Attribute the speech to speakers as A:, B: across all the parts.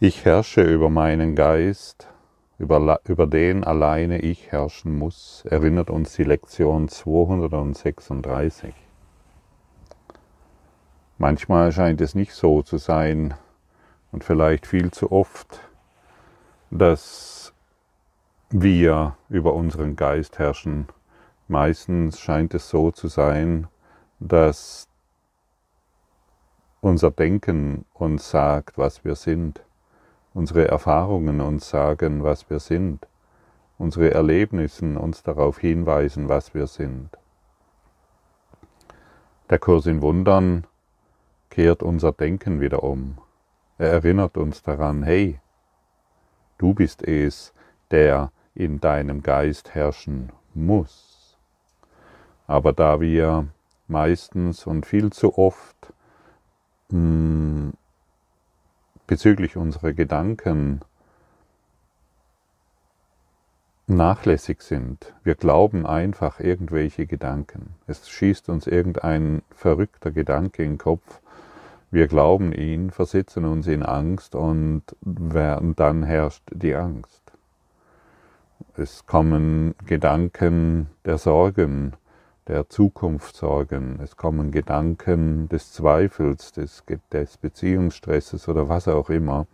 A: Ich herrsche über meinen Geist, über, über den alleine ich herrschen muss, erinnert uns die Lektion 236. Manchmal scheint es nicht so zu sein und vielleicht viel zu oft, dass wir über unseren Geist herrschen. Meistens scheint es so zu sein, dass unser Denken uns sagt, was wir sind unsere Erfahrungen uns sagen, was wir sind, unsere Erlebnisse uns darauf hinweisen, was wir sind. Der Kurs in Wundern kehrt unser Denken wieder um. Er erinnert uns daran, hey, du bist es, der in deinem Geist herrschen muss. Aber da wir meistens und viel zu oft mh, hm, bezüglich unserer Gedanken nachlässig sind. Wir glauben einfach irgendwelche Gedanken. Es schießt uns irgendein verrückter Gedanke in den Kopf. Wir glauben ihn, versetzen uns in Angst und dann herrscht die Angst. Es kommen Gedanken der Sorgen, der Zukunft sorgen. Es kommen Gedanken des Zweifels, des, des Beziehungsstresses oder was auch immer.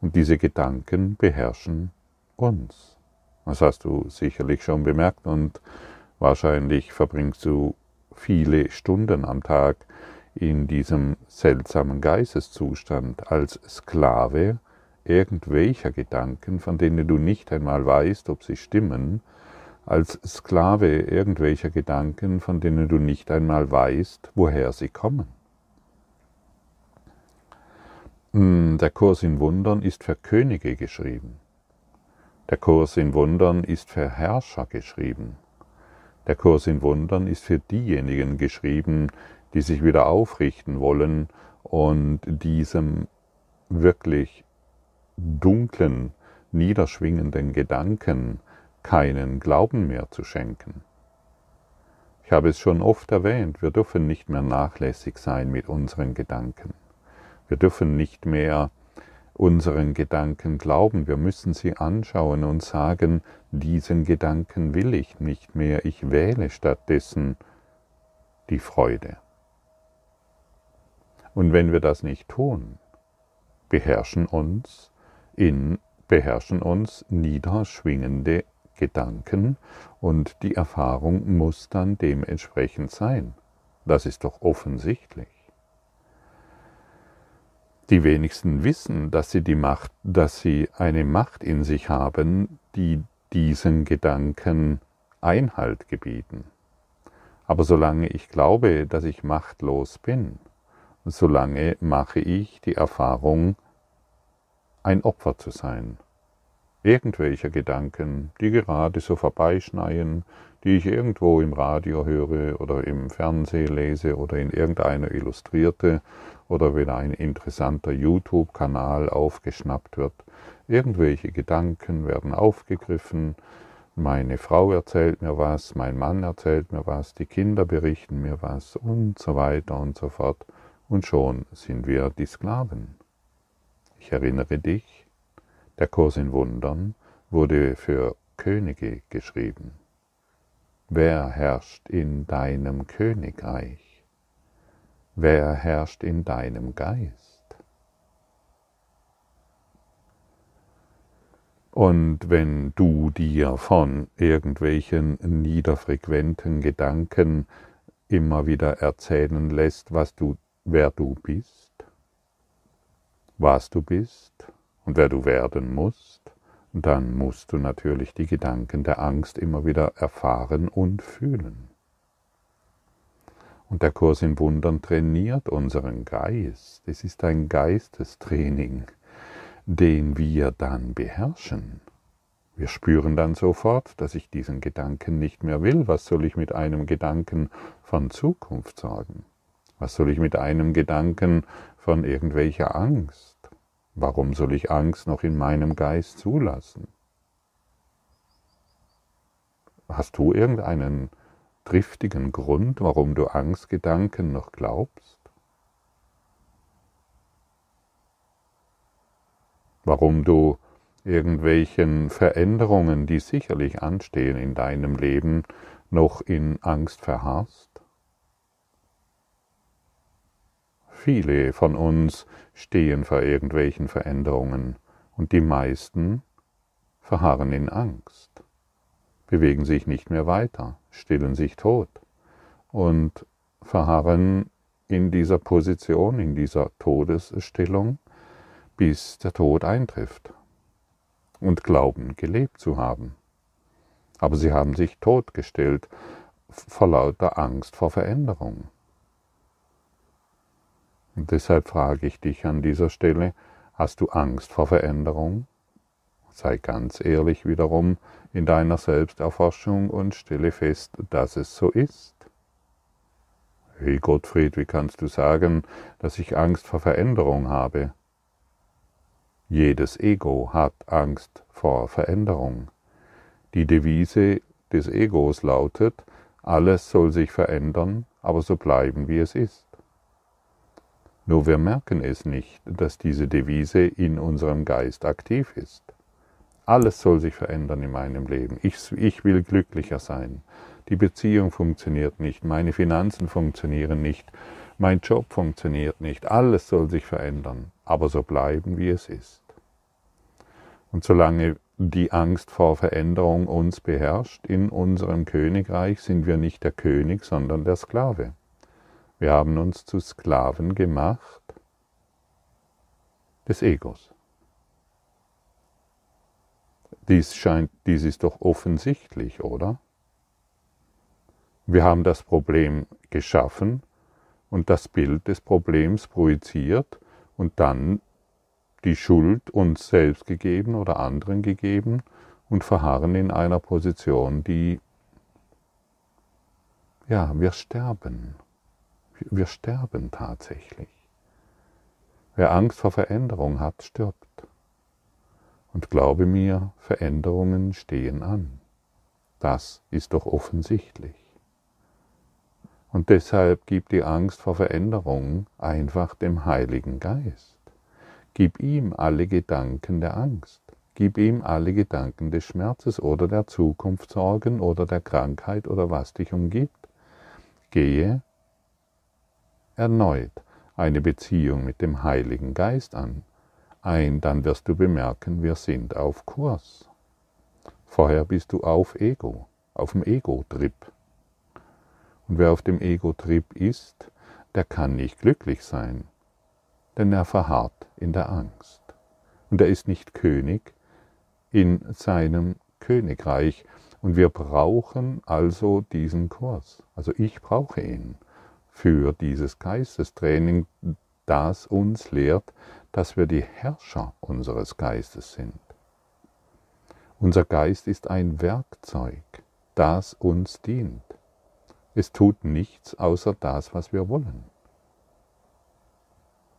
A: Und diese Gedanken beherrschen uns. Das hast du sicherlich schon bemerkt und wahrscheinlich verbringst du viele Stunden am Tag in diesem seltsamen Geisteszustand als Sklave irgendwelcher Gedanken, von denen du nicht einmal weißt, ob sie stimmen, als Sklave irgendwelcher Gedanken, von denen du nicht einmal weißt, woher sie kommen. Hm, der Kurs in Wundern ist für Könige geschrieben. Der Kurs in Wundern ist für Herrscher geschrieben. Der Kurs in Wundern ist für diejenigen geschrieben, die sich wieder aufrichten wollen und diesem wirklich dunklen, niederschwingenden Gedanken keinen Glauben mehr zu schenken. Ich habe es schon oft erwähnt, wir dürfen nicht mehr nachlässig sein mit unseren Gedanken. Wir dürfen nicht mehr unseren Gedanken glauben, wir müssen sie anschauen und sagen, diesen Gedanken will ich nicht mehr, ich wähle stattdessen die Freude. Und wenn wir das nicht tun, beherrschen uns in beherrschen uns niederschwingende Gedanken und die Erfahrung muss dann dementsprechend sein. Das ist doch offensichtlich. Die wenigsten wissen, dass sie die Macht, dass sie eine Macht in sich haben, die diesen Gedanken Einhalt gebieten. Aber solange ich glaube, dass ich machtlos bin, solange mache ich die Erfahrung, ein Opfer zu sein irgendwelcher Gedanken, die gerade so vorbeischneien, die ich irgendwo im Radio höre oder im Fernsehen lese oder in irgendeiner Illustrierte oder wenn ein interessanter YouTube-Kanal aufgeschnappt wird. Irgendwelche Gedanken werden aufgegriffen, meine Frau erzählt mir was, mein Mann erzählt mir was, die Kinder berichten mir was und so weiter und so fort. Und schon sind wir die Sklaven. Ich erinnere dich, der Kurs in Wundern wurde für Könige geschrieben. Wer herrscht in deinem Königreich? Wer herrscht in deinem Geist? Und wenn du dir von irgendwelchen niederfrequenten Gedanken immer wieder erzählen lässt, was du, wer du bist, was du bist, und wer du werden musst, dann musst du natürlich die Gedanken der Angst immer wieder erfahren und fühlen. Und der Kurs in Wundern trainiert unseren Geist. Es ist ein Geistestraining, den wir dann beherrschen. Wir spüren dann sofort, dass ich diesen Gedanken nicht mehr will. Was soll ich mit einem Gedanken von Zukunft sagen? Was soll ich mit einem Gedanken von irgendwelcher Angst? Warum soll ich Angst noch in meinem Geist zulassen? Hast du irgendeinen triftigen Grund, warum du Angstgedanken noch glaubst? warum du irgendwelchen Veränderungen, die sicherlich anstehen in deinem Leben, noch in Angst verharrst? Viele von uns stehen vor irgendwelchen Veränderungen und die meisten verharren in Angst, bewegen sich nicht mehr weiter, stillen sich tot und verharren in dieser Position, in dieser Todesstellung, bis der Tod eintrifft und glauben, gelebt zu haben. Aber sie haben sich totgestellt vor lauter Angst vor Veränderung. Und deshalb frage ich dich an dieser Stelle, hast du Angst vor Veränderung? Sei ganz ehrlich wiederum in deiner Selbsterforschung und stelle fest, dass es so ist. Hey Gottfried, wie kannst du sagen, dass ich Angst vor Veränderung habe? Jedes Ego hat Angst vor Veränderung. Die Devise des Egos lautet, alles soll sich verändern, aber so bleiben, wie es ist. Nur wir merken es nicht, dass diese Devise in unserem Geist aktiv ist. Alles soll sich verändern in meinem Leben. Ich, ich will glücklicher sein. Die Beziehung funktioniert nicht, meine Finanzen funktionieren nicht, mein Job funktioniert nicht. Alles soll sich verändern, aber so bleiben, wie es ist. Und solange die Angst vor Veränderung uns beherrscht in unserem Königreich, sind wir nicht der König, sondern der Sklave. Wir haben uns zu Sklaven gemacht des Egos. Dies scheint, dies ist doch offensichtlich, oder? Wir haben das Problem geschaffen und das Bild des Problems projiziert und dann die Schuld uns selbst gegeben oder anderen gegeben und verharren in einer Position, die, ja, wir sterben. Wir sterben tatsächlich. Wer Angst vor Veränderung hat, stirbt. Und glaube mir, Veränderungen stehen an. Das ist doch offensichtlich. Und deshalb gib die Angst vor Veränderung einfach dem Heiligen Geist. Gib ihm alle Gedanken der Angst. Gib ihm alle Gedanken des Schmerzes oder der Zukunftssorgen oder der Krankheit oder was dich umgibt. Gehe erneut eine Beziehung mit dem Heiligen Geist an, ein, dann wirst du bemerken, wir sind auf Kurs. Vorher bist du auf Ego, auf dem Ego-Trip. Und wer auf dem Ego-Trip ist, der kann nicht glücklich sein, denn er verharrt in der Angst. Und er ist nicht König in seinem Königreich. Und wir brauchen also diesen Kurs. Also ich brauche ihn für dieses Geistestraining, das uns lehrt, dass wir die Herrscher unseres Geistes sind. Unser Geist ist ein Werkzeug, das uns dient. Es tut nichts außer das, was wir wollen.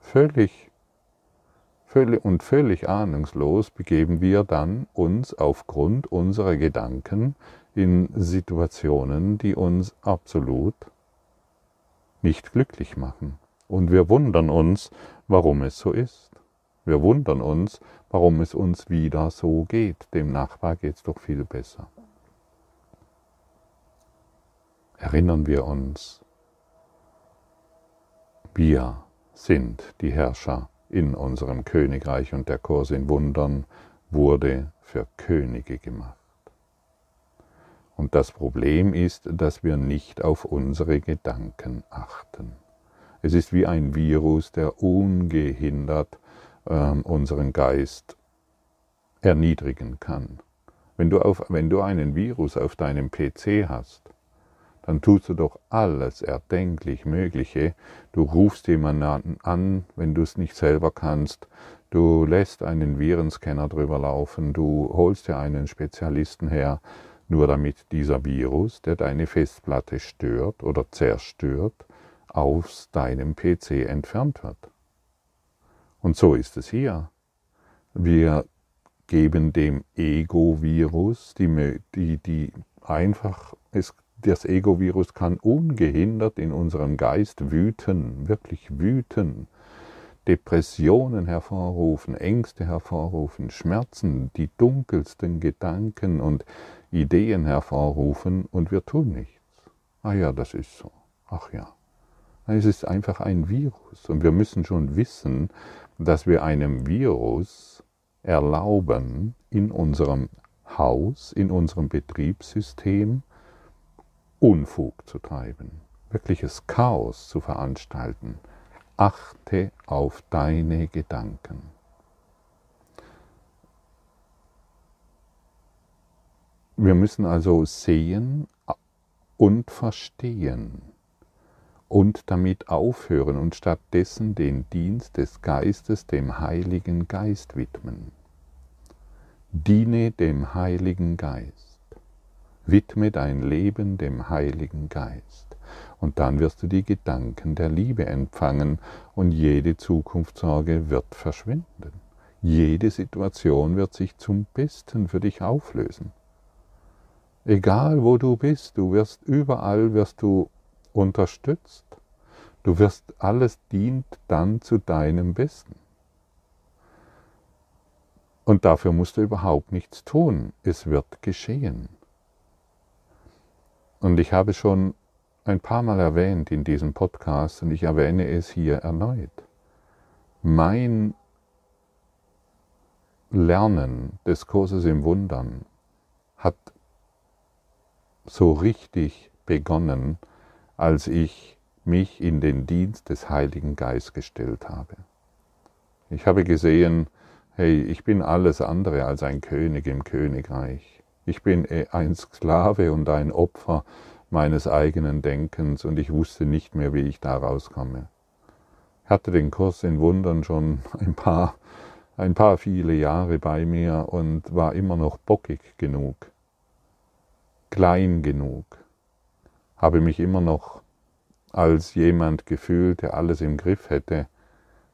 A: Völlig, völlig und völlig ahnungslos begeben wir dann uns aufgrund unserer Gedanken in Situationen, die uns absolut nicht glücklich machen. Und wir wundern uns, warum es so ist. Wir wundern uns, warum es uns wieder so geht. Dem Nachbar geht es doch viel besser. Erinnern wir uns, wir sind die Herrscher in unserem Königreich und der Kurs in Wundern wurde für Könige gemacht. Und das Problem ist, dass wir nicht auf unsere Gedanken achten. Es ist wie ein Virus, der ungehindert äh, unseren Geist erniedrigen kann. Wenn du, auf, wenn du einen Virus auf deinem PC hast, dann tust du doch alles erdenklich Mögliche. Du rufst jemanden an, wenn du es nicht selber kannst. Du lässt einen Virenscanner drüber laufen. Du holst dir einen Spezialisten her nur damit dieser Virus, der deine Festplatte stört oder zerstört, aus deinem PC entfernt wird. Und so ist es hier. Wir geben dem Ego-Virus, die, die, die einfach, es, das Ego-Virus kann ungehindert in unserem Geist wüten, wirklich wüten. Depressionen hervorrufen, Ängste hervorrufen, Schmerzen, die dunkelsten Gedanken und Ideen hervorrufen und wir tun nichts. Ah ja, das ist so. Ach ja. Es ist einfach ein Virus und wir müssen schon wissen, dass wir einem Virus erlauben, in unserem Haus, in unserem Betriebssystem Unfug zu treiben, wirkliches Chaos zu veranstalten. Achte auf deine Gedanken. Wir müssen also sehen und verstehen und damit aufhören und stattdessen den Dienst des Geistes dem Heiligen Geist widmen. Diene dem Heiligen Geist. Widme dein Leben dem Heiligen Geist. Und dann wirst du die Gedanken der Liebe empfangen und jede Zukunftssorge wird verschwinden. Jede Situation wird sich zum Besten für dich auflösen. Egal wo du bist, du wirst überall wirst du unterstützt. Du wirst, alles dient dann zu deinem Besten. Und dafür musst du überhaupt nichts tun. Es wird geschehen. Und ich habe schon ein paar Mal erwähnt in diesem Podcast und ich erwähne es hier erneut. Mein Lernen des Kurses im Wundern hat so richtig begonnen, als ich mich in den Dienst des Heiligen Geistes gestellt habe. Ich habe gesehen, hey, ich bin alles andere als ein König im Königreich. Ich bin eh ein Sklave und ein Opfer meines eigenen Denkens und ich wusste nicht mehr, wie ich da rauskomme. Ich hatte den Kurs in Wundern schon ein paar, ein paar viele Jahre bei mir und war immer noch bockig genug, klein genug, habe mich immer noch als jemand gefühlt, der alles im Griff hätte,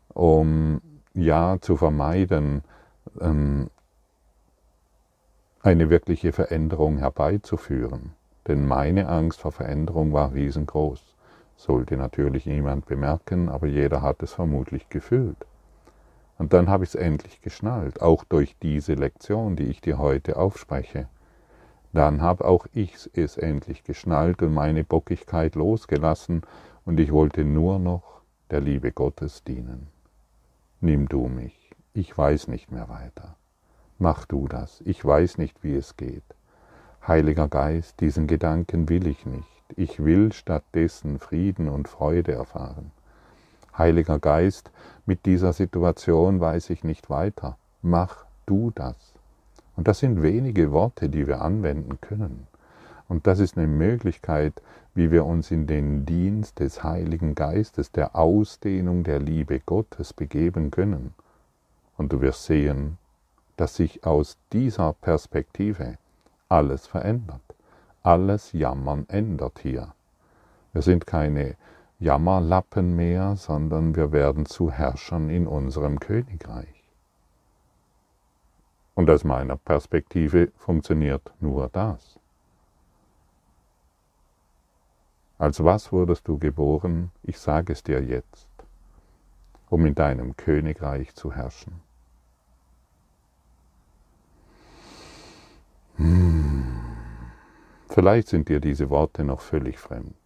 A: um ja zu vermeiden, ähm, eine wirkliche Veränderung herbeizuführen. Denn meine Angst vor Veränderung war riesengroß. Sollte natürlich niemand bemerken, aber jeder hat es vermutlich gefühlt. Und dann habe ich es endlich geschnallt, auch durch diese Lektion, die ich dir heute aufspreche. Dann habe auch ich es endlich geschnallt und meine Bockigkeit losgelassen und ich wollte nur noch der Liebe Gottes dienen. Nimm du mich, ich weiß nicht mehr weiter. Mach du das, ich weiß nicht, wie es geht. Heiliger Geist, diesen Gedanken will ich nicht. Ich will stattdessen Frieden und Freude erfahren. Heiliger Geist, mit dieser Situation weiß ich nicht weiter. Mach du das. Und das sind wenige Worte, die wir anwenden können. Und das ist eine Möglichkeit, wie wir uns in den Dienst des Heiligen Geistes, der Ausdehnung der Liebe Gottes begeben können. Und du wirst sehen, dass sich aus dieser Perspektive alles verändert. Alles Jammern ändert hier. Wir sind keine Jammerlappen mehr, sondern wir werden zu Herrschern in unserem Königreich. Und aus meiner Perspektive funktioniert nur das. Als was wurdest du geboren? Ich sage es dir jetzt, um in deinem Königreich zu herrschen. Hm. Vielleicht sind dir diese Worte noch völlig fremd.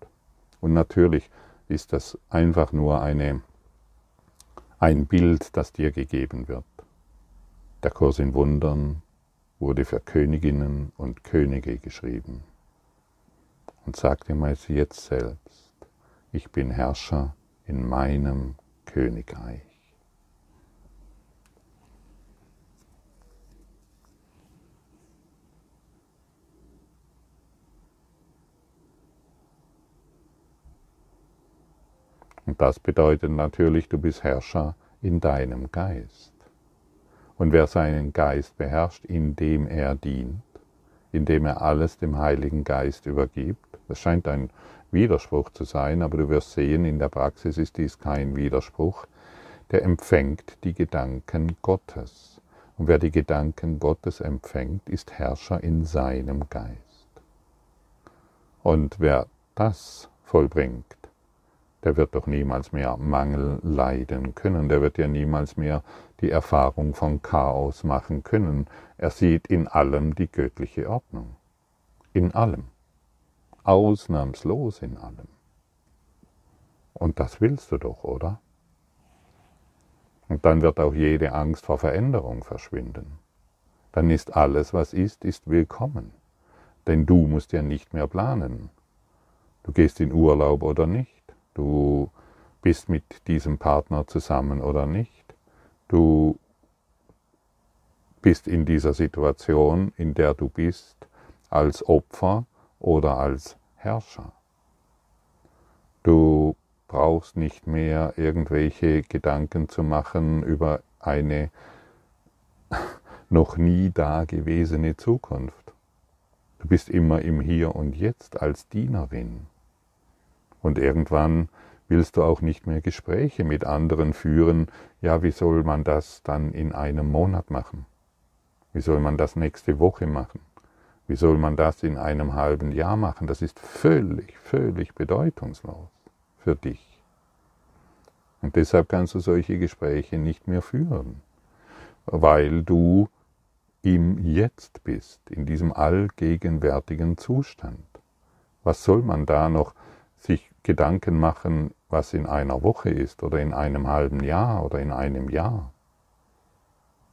A: Und natürlich ist das einfach nur eine, ein Bild, das dir gegeben wird. Der Kurs in Wundern wurde für Königinnen und Könige geschrieben. Und sag dir mal jetzt selbst, ich bin Herrscher in meinem Königreich. Und das bedeutet natürlich, du bist Herrscher in deinem Geist. Und wer seinen Geist beherrscht, indem er dient, indem er alles dem Heiligen Geist übergibt, das scheint ein Widerspruch zu sein, aber du wirst sehen, in der Praxis ist dies kein Widerspruch, der empfängt die Gedanken Gottes. Und wer die Gedanken Gottes empfängt, ist Herrscher in seinem Geist. Und wer das vollbringt, der wird doch niemals mehr Mangel leiden können, der wird ja niemals mehr die Erfahrung von Chaos machen können. Er sieht in allem die göttliche Ordnung. In allem. Ausnahmslos in allem. Und das willst du doch, oder? Und dann wird auch jede Angst vor Veränderung verschwinden. Dann ist alles, was ist, ist willkommen. Denn du musst ja nicht mehr planen. Du gehst in Urlaub oder nicht. Du bist mit diesem Partner zusammen oder nicht. Du bist in dieser Situation, in der du bist, als Opfer oder als Herrscher. Du brauchst nicht mehr irgendwelche Gedanken zu machen über eine noch nie dagewesene Zukunft. Du bist immer im Hier und Jetzt als Dienerin. Und irgendwann willst du auch nicht mehr Gespräche mit anderen führen, ja, wie soll man das dann in einem Monat machen? Wie soll man das nächste Woche machen? Wie soll man das in einem halben Jahr machen? Das ist völlig, völlig bedeutungslos für dich. Und deshalb kannst du solche Gespräche nicht mehr führen, weil du im Jetzt bist, in diesem allgegenwärtigen Zustand. Was soll man da noch sich Gedanken machen, was in einer Woche ist oder in einem halben Jahr oder in einem Jahr.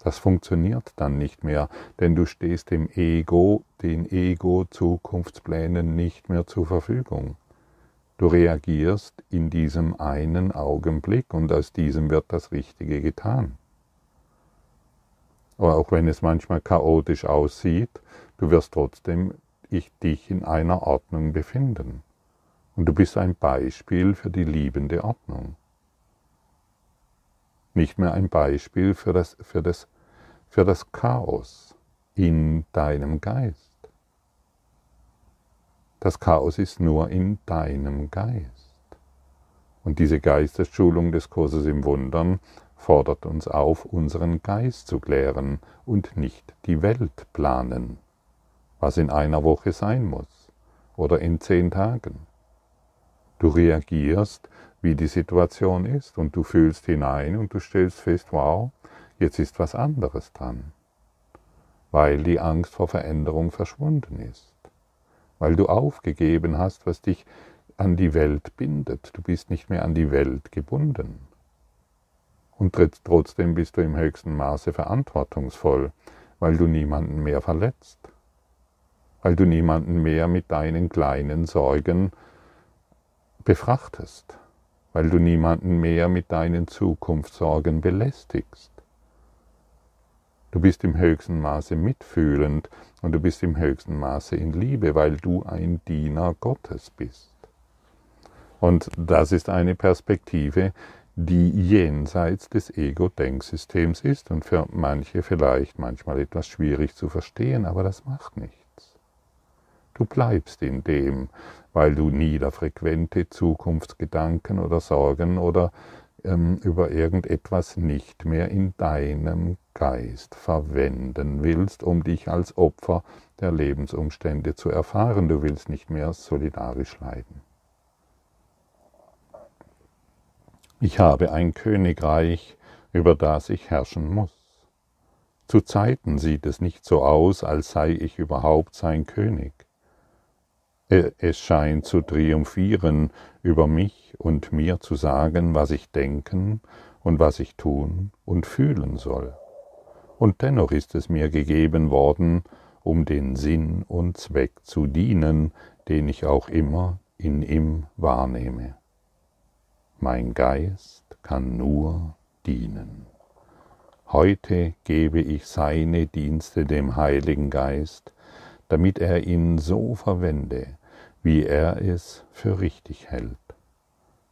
A: Das funktioniert dann nicht mehr, denn du stehst dem Ego, den Ego-Zukunftsplänen nicht mehr zur Verfügung. Du reagierst in diesem einen Augenblick und aus diesem wird das Richtige getan. Aber auch wenn es manchmal chaotisch aussieht, du wirst trotzdem ich dich in einer Ordnung befinden. Und du bist ein Beispiel für die liebende Ordnung. Nicht mehr ein Beispiel für das, für das, für das Chaos in deinem Geist. Das Chaos ist nur in deinem Geist. Und diese Geistesschulung des Kurses im Wundern fordert uns auf, unseren Geist zu klären und nicht die Welt planen, was in einer Woche sein muss oder in zehn Tagen. Du reagierst, wie die Situation ist und du fühlst hinein und du stellst fest, wow, jetzt ist was anderes dran, weil die Angst vor Veränderung verschwunden ist, weil du aufgegeben hast, was dich an die Welt bindet. Du bist nicht mehr an die Welt gebunden. Und trotzdem bist du im höchsten Maße verantwortungsvoll, weil du niemanden mehr verletzt, weil du niemanden mehr mit deinen kleinen Sorgen befrachtest, weil du niemanden mehr mit deinen Zukunftssorgen belästigst. Du bist im höchsten Maße mitfühlend und du bist im höchsten Maße in Liebe, weil du ein Diener Gottes bist. Und das ist eine Perspektive, die jenseits des Ego-Denksystems ist und für manche vielleicht manchmal etwas schwierig zu verstehen, aber das macht nichts. Du bleibst in dem, weil du niederfrequente Zukunftsgedanken oder Sorgen oder ähm, über irgendetwas nicht mehr in deinem Geist verwenden willst, um dich als Opfer der Lebensumstände zu erfahren. Du willst nicht mehr solidarisch leiden. Ich habe ein Königreich, über das ich herrschen muss. Zu Zeiten sieht es nicht so aus, als sei ich überhaupt sein König. Es scheint zu triumphieren über mich und mir zu sagen, was ich denken und was ich tun und fühlen soll. Und dennoch ist es mir gegeben worden, um den Sinn und Zweck zu dienen, den ich auch immer in ihm wahrnehme. Mein Geist kann nur dienen. Heute gebe ich seine Dienste dem Heiligen Geist, damit er ihn so verwende, wie er es für richtig hält.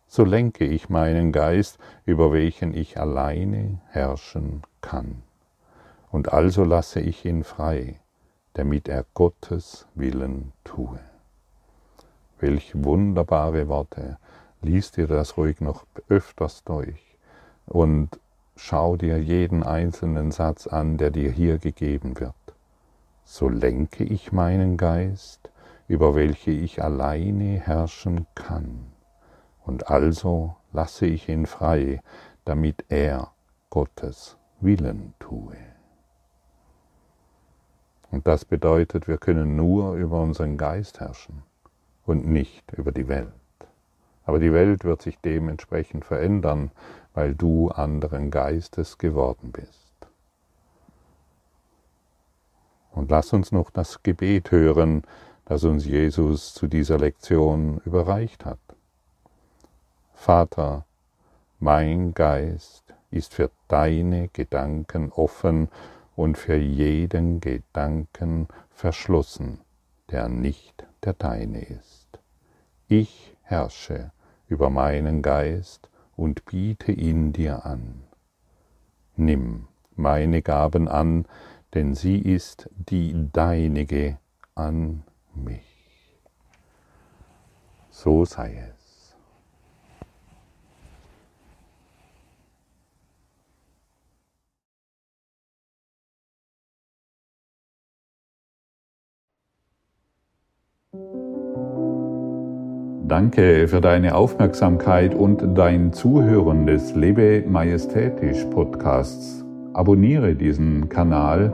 A: So lenke ich meinen Geist, über welchen ich alleine herrschen kann. Und also lasse ich ihn frei, damit er Gottes Willen tue. Welch wunderbare Worte. Lies dir das ruhig noch öfters durch und schau dir jeden einzelnen Satz an, der dir hier gegeben wird. So lenke ich meinen Geist, über welche ich alleine herrschen kann. Und also lasse ich ihn frei, damit er Gottes Willen tue. Und das bedeutet, wir können nur über unseren Geist herrschen und nicht über die Welt. Aber die Welt wird sich dementsprechend verändern, weil du anderen Geistes geworden bist. Und lass uns noch das Gebet hören, das uns Jesus zu dieser Lektion überreicht hat. Vater, mein Geist ist für deine Gedanken offen und für jeden Gedanken verschlossen, der nicht der deine ist. Ich herrsche über meinen Geist und biete ihn dir an. Nimm meine Gaben an, denn sie ist die deinige an mich. So sei es. Danke für deine Aufmerksamkeit und dein Zuhören des Lebe Majestätisch Podcasts. Abonniere diesen Kanal